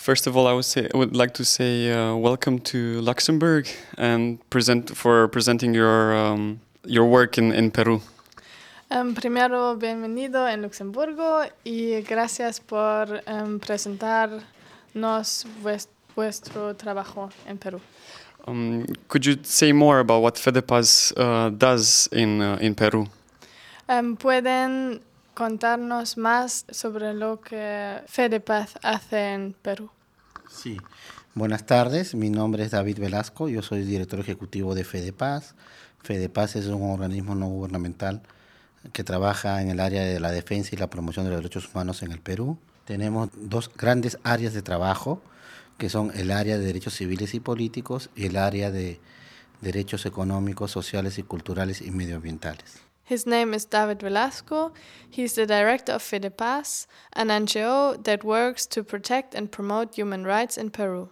First of all, I would say I would like to say uh, welcome to Luxembourg and present for presenting your um, your work in, in Peru. Um, primero, bienvenido en Luxemburgo y gracias por um, presentarnos vues- vuestro trabajo en Perú. Um, could you say more about what FEDEPAS uh, does in uh, in Peru? Um, ¿Pueden contarnos más sobre lo que FEDEPAZ hace en Perú? Sí. Buenas tardes, mi nombre es David Velasco, yo soy director ejecutivo de FEDEPAS. FEDEPAS es un organismo no gubernamental que trabaja en el área de la defensa y la promoción de los derechos humanos en el Perú. Tenemos dos grandes áreas de trabajo, que son el área de derechos civiles y políticos y el área de derechos económicos, sociales y culturales y medioambientales. His name is David Velasco. He's the director of FEDEPAZ, an NGO that works to protect and promote human rights in Peru.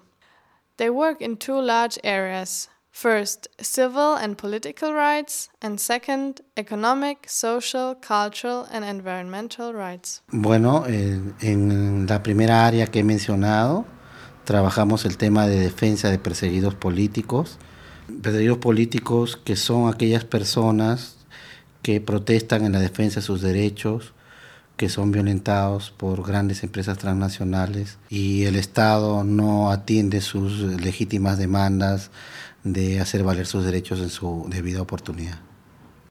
They work in two large areas. First, civil and political rights, and second, economic, social, cultural, and environmental rights. Bueno, eh, en la primera área que he mencionado, trabajamos el tema de defensa de perseguidos políticos. Perseguidos políticos que son aquellas personas que protestan en la defensa de sus derechos, que son violentados por grandes empresas transnacionales y el Estado no atiende sus legítimas demandas de hacer valer sus derechos en su debida oportunidad.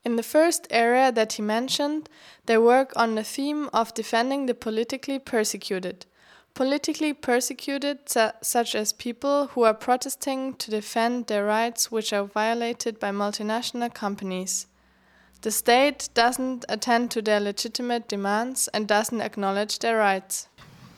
In the first area that he mentioned, they work on the theme of defending the politically persecuted. Politically persecuted, su- such as people who are protesting to defend their rights which are violated by multinational companies. The state doesn't attend to their legitimate demands and doesn't acknowledge their rights.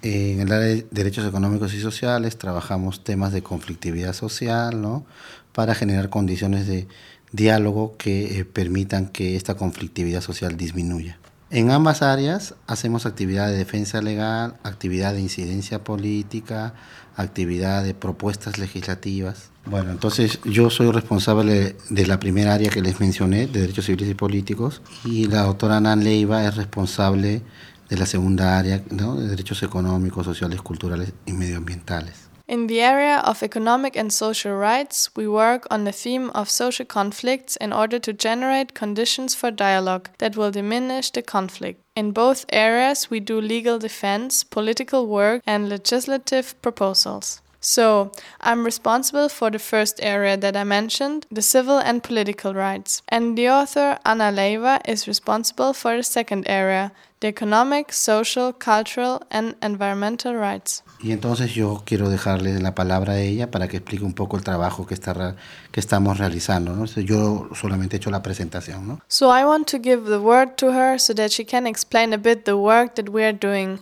En el área de derechos económicos y sociales trabajamos temas de conflictividad social, ¿no? Para generar condiciones de diálogo que eh, permitan que esta conflictividad social disminuya. En ambas áreas hacemos actividad de defensa legal, actividad de incidencia política, actividad de propuestas legislativas. Bueno, entonces yo soy responsable de la primera área que les mencioné, de derechos civiles y políticos, y la doctora Nan Leiva es responsable de la segunda área, ¿no? de derechos económicos, sociales, culturales y medioambientales. In the area of economic and social rights, we work on the theme of social conflicts in order to generate conditions for dialogue that will diminish the conflict. In both areas, we do legal defense, political work, and legislative proposals. So, I'm responsible for the first area that I mentioned, the civil and political rights. And the author, Anna Leiva, is responsible for the second area, the economic, social, cultural, and environmental rights. Y entonces yo quiero dejarle la palabra a ella para que explique un poco el trabajo que, está, que estamos realizando. ¿no? Yo solamente he hecho la presentación. ¿no? So I want to give the word to her so that she can explain a bit the work that we are doing.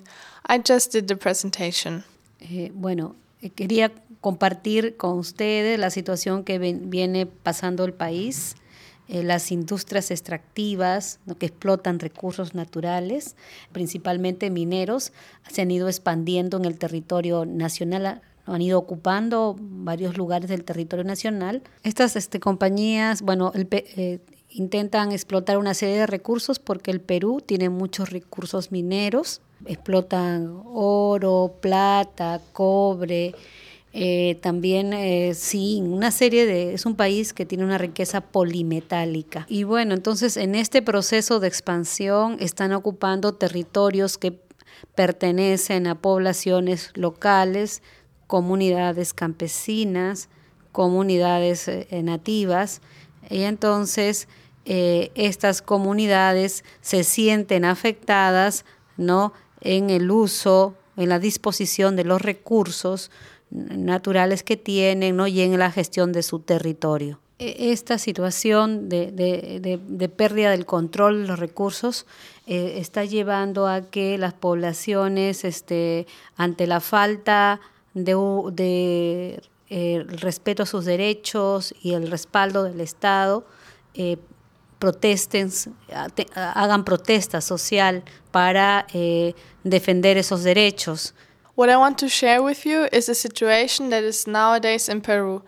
I just did the presentation. Eh, bueno, eh, quería compartir con ustedes la situación que ven- viene pasando el país, eh, las industrias extractivas que explotan recursos naturales, principalmente mineros, se han ido expandiendo en el territorio nacional, han ido ocupando varios lugares del territorio nacional. Estas este, compañías, bueno, el eh, intentan explotar una serie de recursos porque el Perú tiene muchos recursos mineros, explotan oro, plata, cobre, eh, también eh, zinc, una serie de, es un país que tiene una riqueza polimetálica. Y bueno, entonces en este proceso de expansión están ocupando territorios que pertenecen a poblaciones locales, comunidades campesinas, comunidades eh, nativas, y entonces estas comunidades se sienten afectadas ¿no? en el uso, en la disposición de los recursos naturales que tienen ¿no? y en la gestión de su territorio. E- Esta situación de, de- de- de pérdida del control de los recursos eh, está llevando a que las poblaciones, este, ante la falta de, eh, respeto a sus derechos y el respaldo del Estado, eh, protesten, te- hagan protesta social para eh, defender esos derechos. What I want to share with you is a situation that is nowadays in Peru.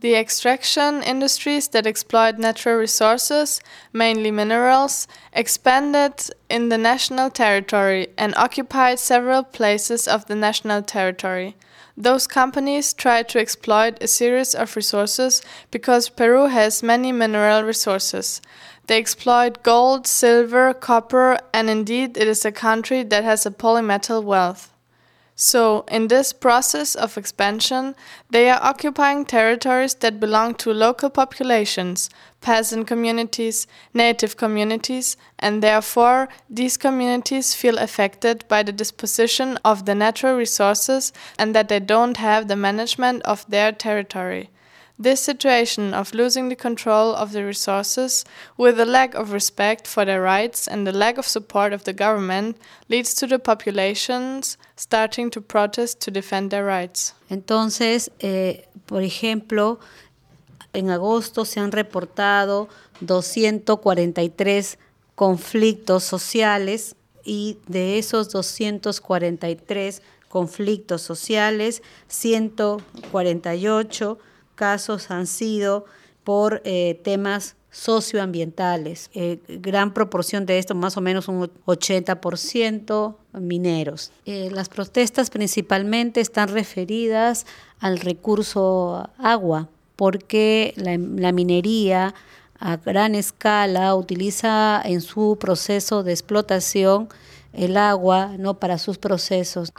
The extraction industries that exploit natural resources, mainly minerals, expanded in the national territory and occupied several places of the national territory. Those companies try to exploit a series of resources because Peru has many mineral resources. They exploit gold, silver, copper, and indeed it is a country that has a polymetal wealth. So, in this process of expansion, they are occupying territories that belong to local populations, peasant communities, native communities, and therefore these communities feel affected by the disposition of the natural resources and that they don't have the management of their territory. This situation of losing the control of the resources, with a lack of respect for their rights and the lack of support of the government, leads to the populations starting to protest to defend their rights. Entonces, eh, por ejemplo, en agosto se han reportado 243 conflictos sociales y de esos 243 conflictos sociales, 148 casos han sido por eh, temas socioambientales. Eh, gran proporción de esto, más o menos un 80% mineros. Eh, las protestas principalmente están referidas al recurso agua, porque la, la, minería a gran escala utiliza en su proceso de explotación el agua no para sus procesos.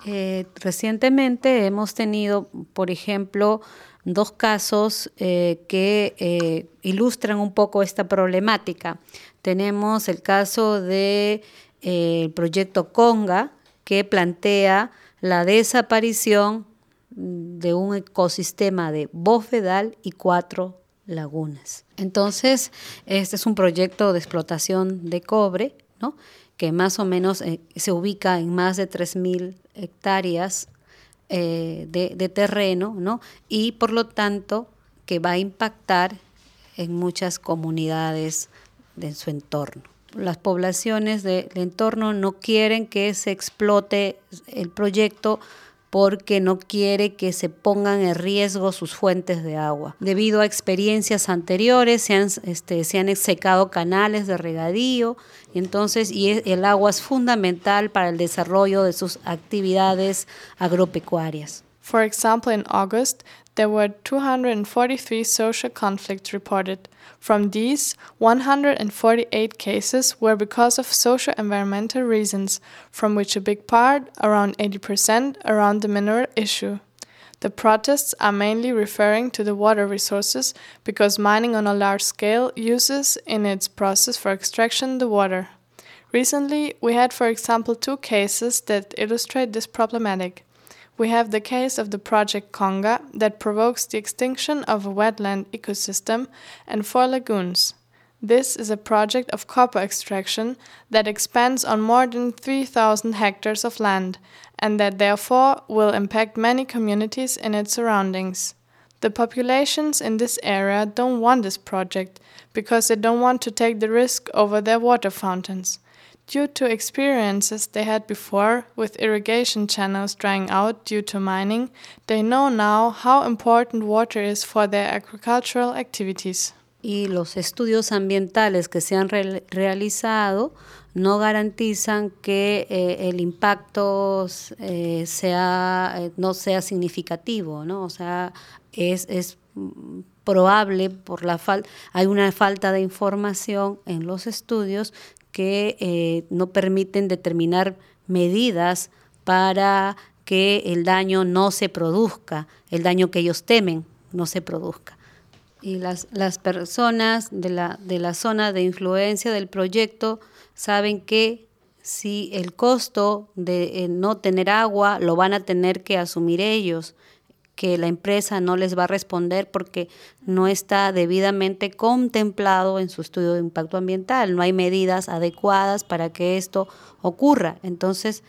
recientemente hemos tenido, por ejemplo, dos casos eh, que eh, ilustran un poco esta problemática. Tenemos el caso del de, eh, proyecto Conga, que plantea la desaparición de un ecosistema de bofedal y cuatro lagunas. Entonces, este es un proyecto de explotación de cobre, ¿no? que más o menos se ubica en más de 3.000 hectáreas eh, de, terreno, ¿no? Y por lo tanto que va a impactar en muchas comunidades de su entorno. Las poblaciones del entorno no quieren que se explote el proyecto porque no quiere que se pongan en riesgo sus fuentes de agua. Debido a experiencias anteriores se han, este, se han secado canales de regadío, entonces y el agua es fundamental para el desarrollo de sus actividades agropecuarias. For example, in August, there were 243 social conflicts reported. From these, 148 cases were because of social environmental reasons, from which a big part, around 80%, around the mineral issue. The protests are mainly referring to the water resources because mining on a large scale uses in its process for extraction the water. Recently, we had, for example, two cases that illustrate this problematic. We have the case of the project Conga that provokes the extinction of a wetland ecosystem and four lagoons. This is a project of copper extraction that expands on more than 3,000 hectares of land and that therefore will impact many communities in its surroundings. The populations in this area don't want this project because they don't want to take the risk over their water fountains. Due to experiences they had before with irrigation channels drying out due to mining, they know now how important water is for their agricultural activities. Y los estudios ambientales que se han re realizado no garantizan que eh, el impacto eh, sea, eh, no sea significativo, ¿no? O sea, es, es probable por la falta, hay una falta de información en los estudios que eh, no permiten determinar medidas para que el daño no se produzca, el daño que ellos temen no se produzca. Y las, las personas de la, de la zona de influencia del proyecto saben que si el costo de eh, no tener agua lo van a tener que asumir ellos que la empresa no les va a responder porque no está debidamente contemplado en su estudio de impacto ambiental, no hay medidas adecuadas para que esto ocurra. Entonces,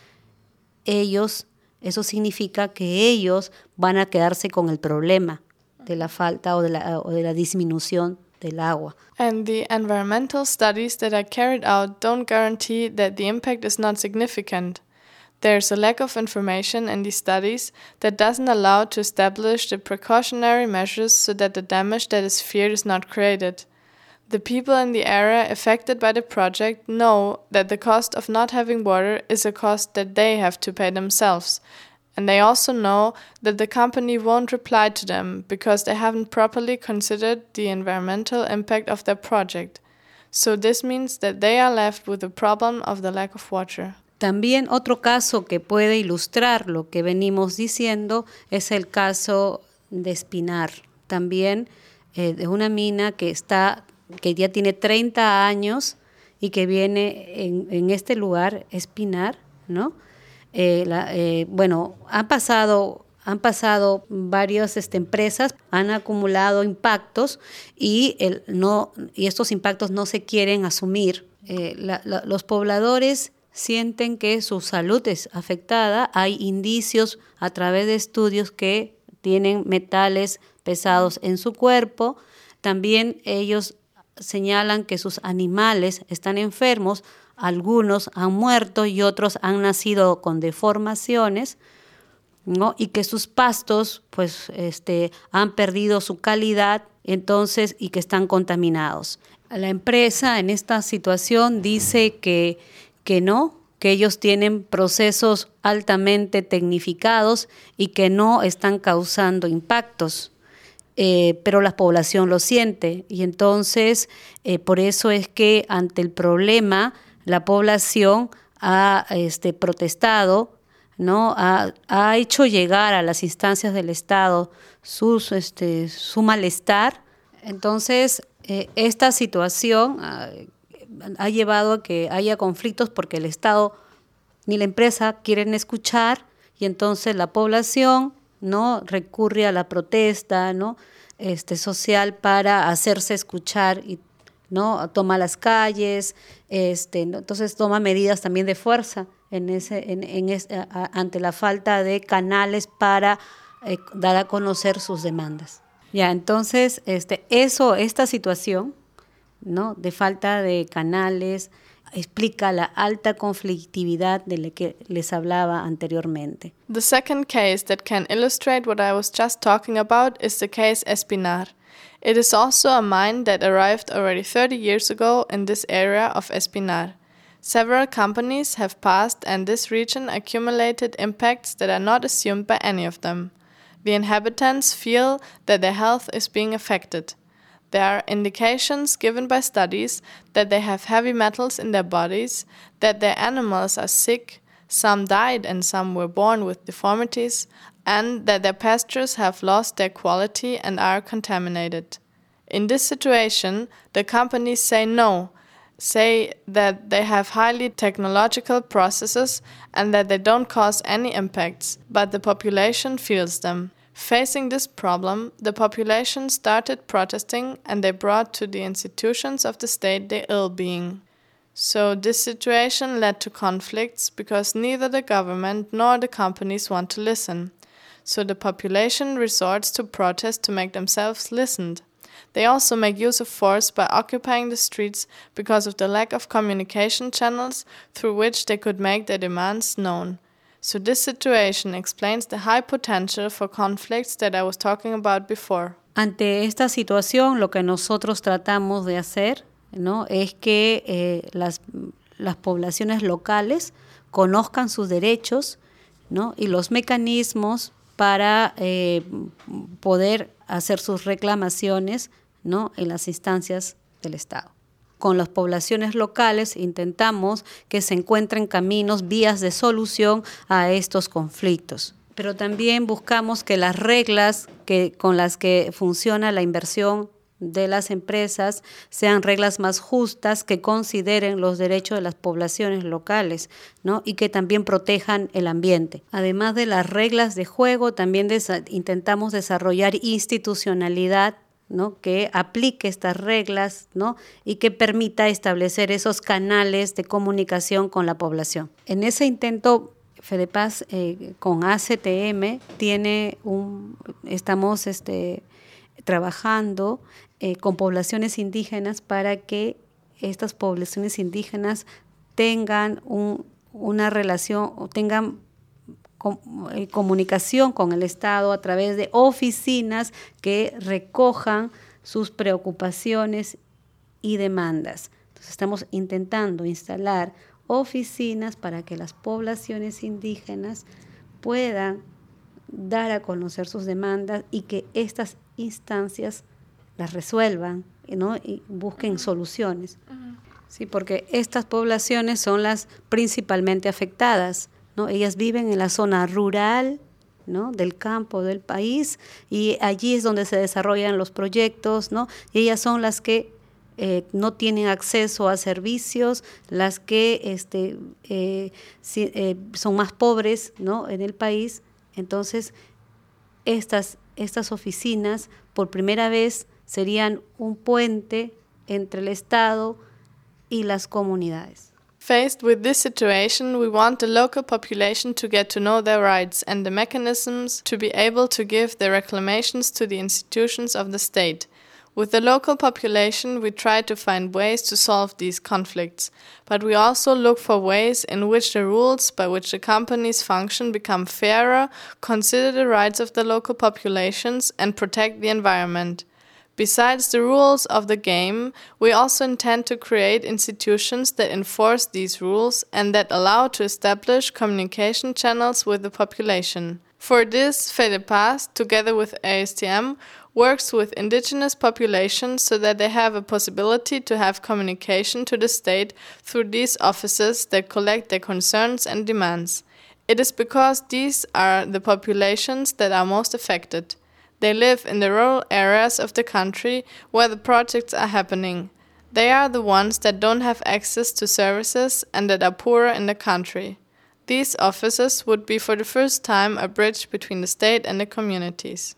ellos, eso significa que ellos van a quedarse con el problema de la falta o de la, o de la disminución del agua. And the environmental studies that are carried out don't guarantee that the impact is not significant. There's a lack of information in these studies that doesn't allow to establish the precautionary measures so that the damage that is feared is not created. The people in the area affected by the project know that the cost of not having water is a cost that they have to pay themselves, And they also know that the company won't reply to them because they haven't properly considered the environmental impact of their project. So this means that they are left with the problem of the lack of water. También otro caso que puede ilustrar lo que venimos diciendo es el caso de Espinar. También eh, de una mina que está que ya tiene 30 años y que viene en, en este lugar, Espinar, ¿no? Eh, eh, bueno, han pasado, han pasado varias este, empresas, han acumulado impactos y, el, no, y estos impactos no se quieren asumir. Los pobladores sienten que su salud es afectada, hay indicios a través de estudios que tienen metales pesados en su cuerpo, también ellos señalan que sus animales están enfermos algunos han muerto y otros han nacido con deformaciones, ¿no? Y que sus pastos, pues, este, han perdido su calidad, entonces, y que están contaminados. La empresa en esta situación dice que, que no, que ellos tienen procesos altamente tecnificados y que no están causando impactos. Eh, pero la población lo siente y entonces eh, por eso es que ante el problema la población ha este, protestado, ¿no? Ha, hecho llegar a las instancias del Estado este, su malestar. Entonces, eh, esta situación ha, llevado a que haya conflictos porque el Estado ni la empresa quieren escuchar y entonces la población no recurre a la protesta ¿no? este, social para hacerse escuchar y ¿no? Toma las calles, este, entonces toma medidas también de fuerza en ese, en, ante la falta de canales para eh, dar a conocer sus demandas. Ya, entonces, este, eso, esta situación, ¿no? De falta de canales, explica la alta conflictividad de la que les hablaba anteriormente. The second case that can illustrate what I was just talking about is the case Espinar. It is also a mine that arrived already 30 years ago in this area of Espinar. Several companies have passed, and this region accumulated impacts that are not assumed by any of them. The inhabitants feel that their health is being affected. There are indications given by studies that they have heavy metals in their bodies, that their animals are sick, some died and some were born with deformities, and that their pastures have lost their quality and are contaminated. In this situation, the companies say no, say that they have highly technological processes and that they don't cause any impacts, but the population feels them. Facing this problem, the population started protesting and they brought to the institutions of the state their ill being. So, this situation led to conflicts because neither the government nor the companies want to listen so the population resorts to protest to make themselves listened. They also make use of force by occupying the streets because of the lack of communication channels through which they could make their demands known. So, this situation explains the high potential for conflicts that I was talking about before. Ante esta situación, lo que nosotros tratamos de hacer ¿no? es que eh, las, las poblaciones locales conozcan sus derechos ¿no? y los mecanismos para eh, poder hacer sus reclamaciones ¿no? en las instancias del Estado. Con las poblaciones locales intentamos que se encuentren caminos, vías de solución a estos conflictos. Pero también buscamos que las reglas que, con las que funciona la inversión de las empresas sean reglas más justas que consideren los derechos de las poblaciones locales ¿no? y que también protejan el ambiente. Además de las reglas de juego, también intentamos desarrollar institucionalidad ¿no? que aplique estas reglas ¿no? y que permita establecer esos canales de comunicación con la población. En ese intento, FEDEPAS eh, con ACTM tiene un, estamos este, trabajando eh, con poblaciones indígenas para que estas poblaciones indígenas tengan una relación tengan comunicación con el Estado a través de oficinas que recojan sus preocupaciones y demandas. Entonces estamos intentando instalar oficinas para que las poblaciones indígenas puedan dar a conocer sus demandas y que estas instancias las resuelvan ¿no? y busquen soluciones. Sí, porque estas poblaciones son las principalmente afectadas. ¿No? Ellas viven en la zona rural ¿no? del campo del país y allí es donde se desarrollan los proyectos, ¿no? y ellas son las que eh, no tienen acceso a servicios, las que este, eh, eh, son más pobres ¿no? en el país. Entonces, estas, estas oficinas por primera vez serían un puente entre el Estado y las comunidades. Faced with this situation, we want the local population to get to know their rights and the mechanisms to be able to give their reclamations to the institutions of the state. With the local population, we try to find ways to solve these conflicts, but we also look for ways in which the rules by which the companies function become fairer, consider the rights of the local populations, and protect the environment. Besides the rules of the game, we also intend to create institutions that enforce these rules and that allow to establish communication channels with the population. For this, FEDEPAS, together with ASTM, works with indigenous populations so that they have a possibility to have communication to the state through these offices that collect their concerns and demands. It is because these are the populations that are most affected. They live in the rural areas of the country where the projects are happening. They are the ones that don't have access to services and that are poorer in the country. These offices would be for the first time a bridge between the state and the communities.